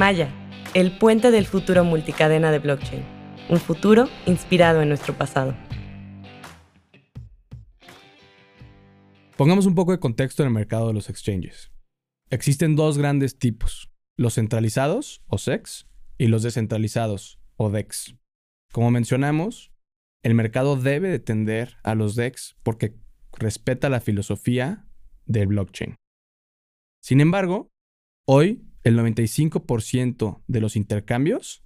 Maya, el puente del futuro multicadena de blockchain. Un futuro inspirado en nuestro pasado. Pongamos un poco de contexto en el mercado de los exchanges. Existen dos grandes tipos, los centralizados o SEX y los descentralizados o DEX. Como mencionamos, el mercado debe de tender a los DEX porque respeta la filosofía del blockchain. Sin embargo, hoy el 95% de los intercambios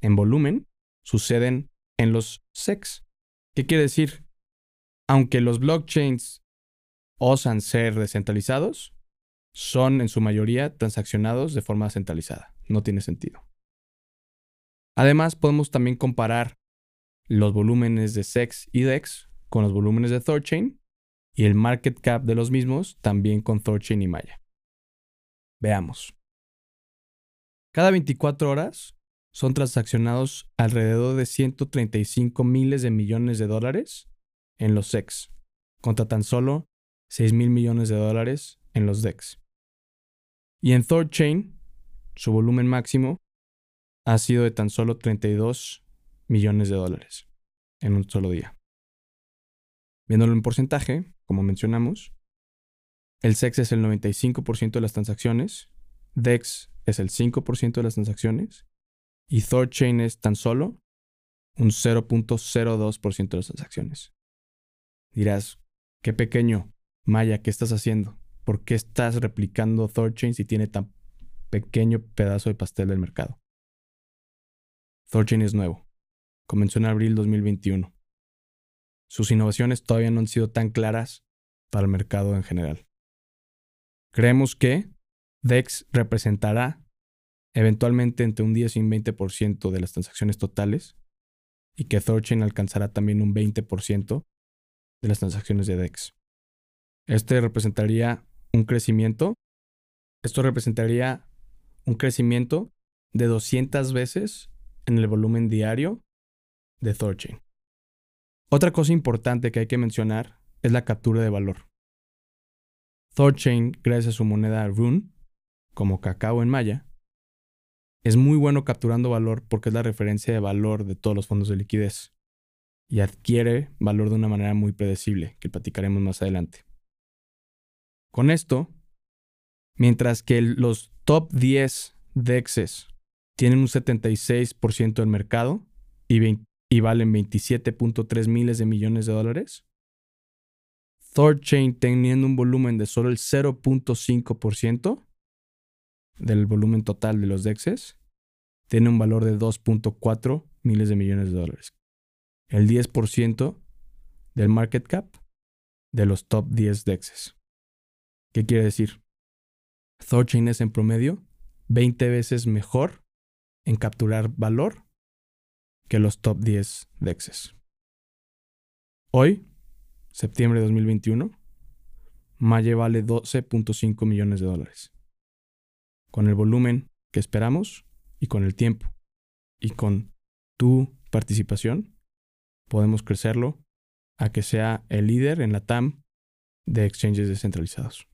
en volumen suceden en los SEX. ¿Qué quiere decir? Aunque los blockchains osan ser descentralizados, son en su mayoría transaccionados de forma centralizada. No tiene sentido. Además, podemos también comparar los volúmenes de SEX y DEX con los volúmenes de Thorchain y el market cap de los mismos también con Thorchain y Maya. Veamos. Cada 24 horas son transaccionados alrededor de 135 miles de millones de dólares en los SEX, contra tan solo 6 mil millones de dólares en los DEX. Y en Thorchain, su volumen máximo ha sido de tan solo 32 millones de dólares en un solo día. Viéndolo en porcentaje, como mencionamos, el SEX es el 95% de las transacciones, DEX es el 5% de las transacciones y ThorChain es tan solo un 0.02% de las transacciones. Dirás, qué pequeño, Maya, ¿qué estás haciendo? ¿Por qué estás replicando ThorChain si tiene tan pequeño pedazo de pastel del mercado? ThorChain es nuevo. Comenzó en abril 2021. Sus innovaciones todavía no han sido tan claras para el mercado en general. Creemos que DEX representará eventualmente entre un 10 y un 20% de las transacciones totales y que Thorchain alcanzará también un 20% de las transacciones de DEX. Este representaría un crecimiento. Esto representaría un crecimiento de 200 veces en el volumen diario de Thorchain. Otra cosa importante que hay que mencionar es la captura de valor. Thorchain, gracias a su moneda Rune, como cacao en maya, es muy bueno capturando valor porque es la referencia de valor de todos los fondos de liquidez y adquiere valor de una manera muy predecible, que platicaremos más adelante. Con esto, mientras que los top 10 DEXs tienen un 76% del mercado y, y valen 27.3 miles de millones de dólares. ThorChain teniendo un volumen de solo el 0.5% del volumen total de los DEXs, tiene un valor de 2.4 miles de millones de dólares. El 10% del market cap de los top 10 DEXs. ¿Qué quiere decir? ThorChain es en promedio 20 veces mejor en capturar valor que los top 10 DEXs. Hoy, septiembre de 2021, Maye vale 12.5 millones de dólares. Con el volumen que esperamos y con el tiempo y con tu participación, podemos crecerlo a que sea el líder en la TAM de exchanges descentralizados.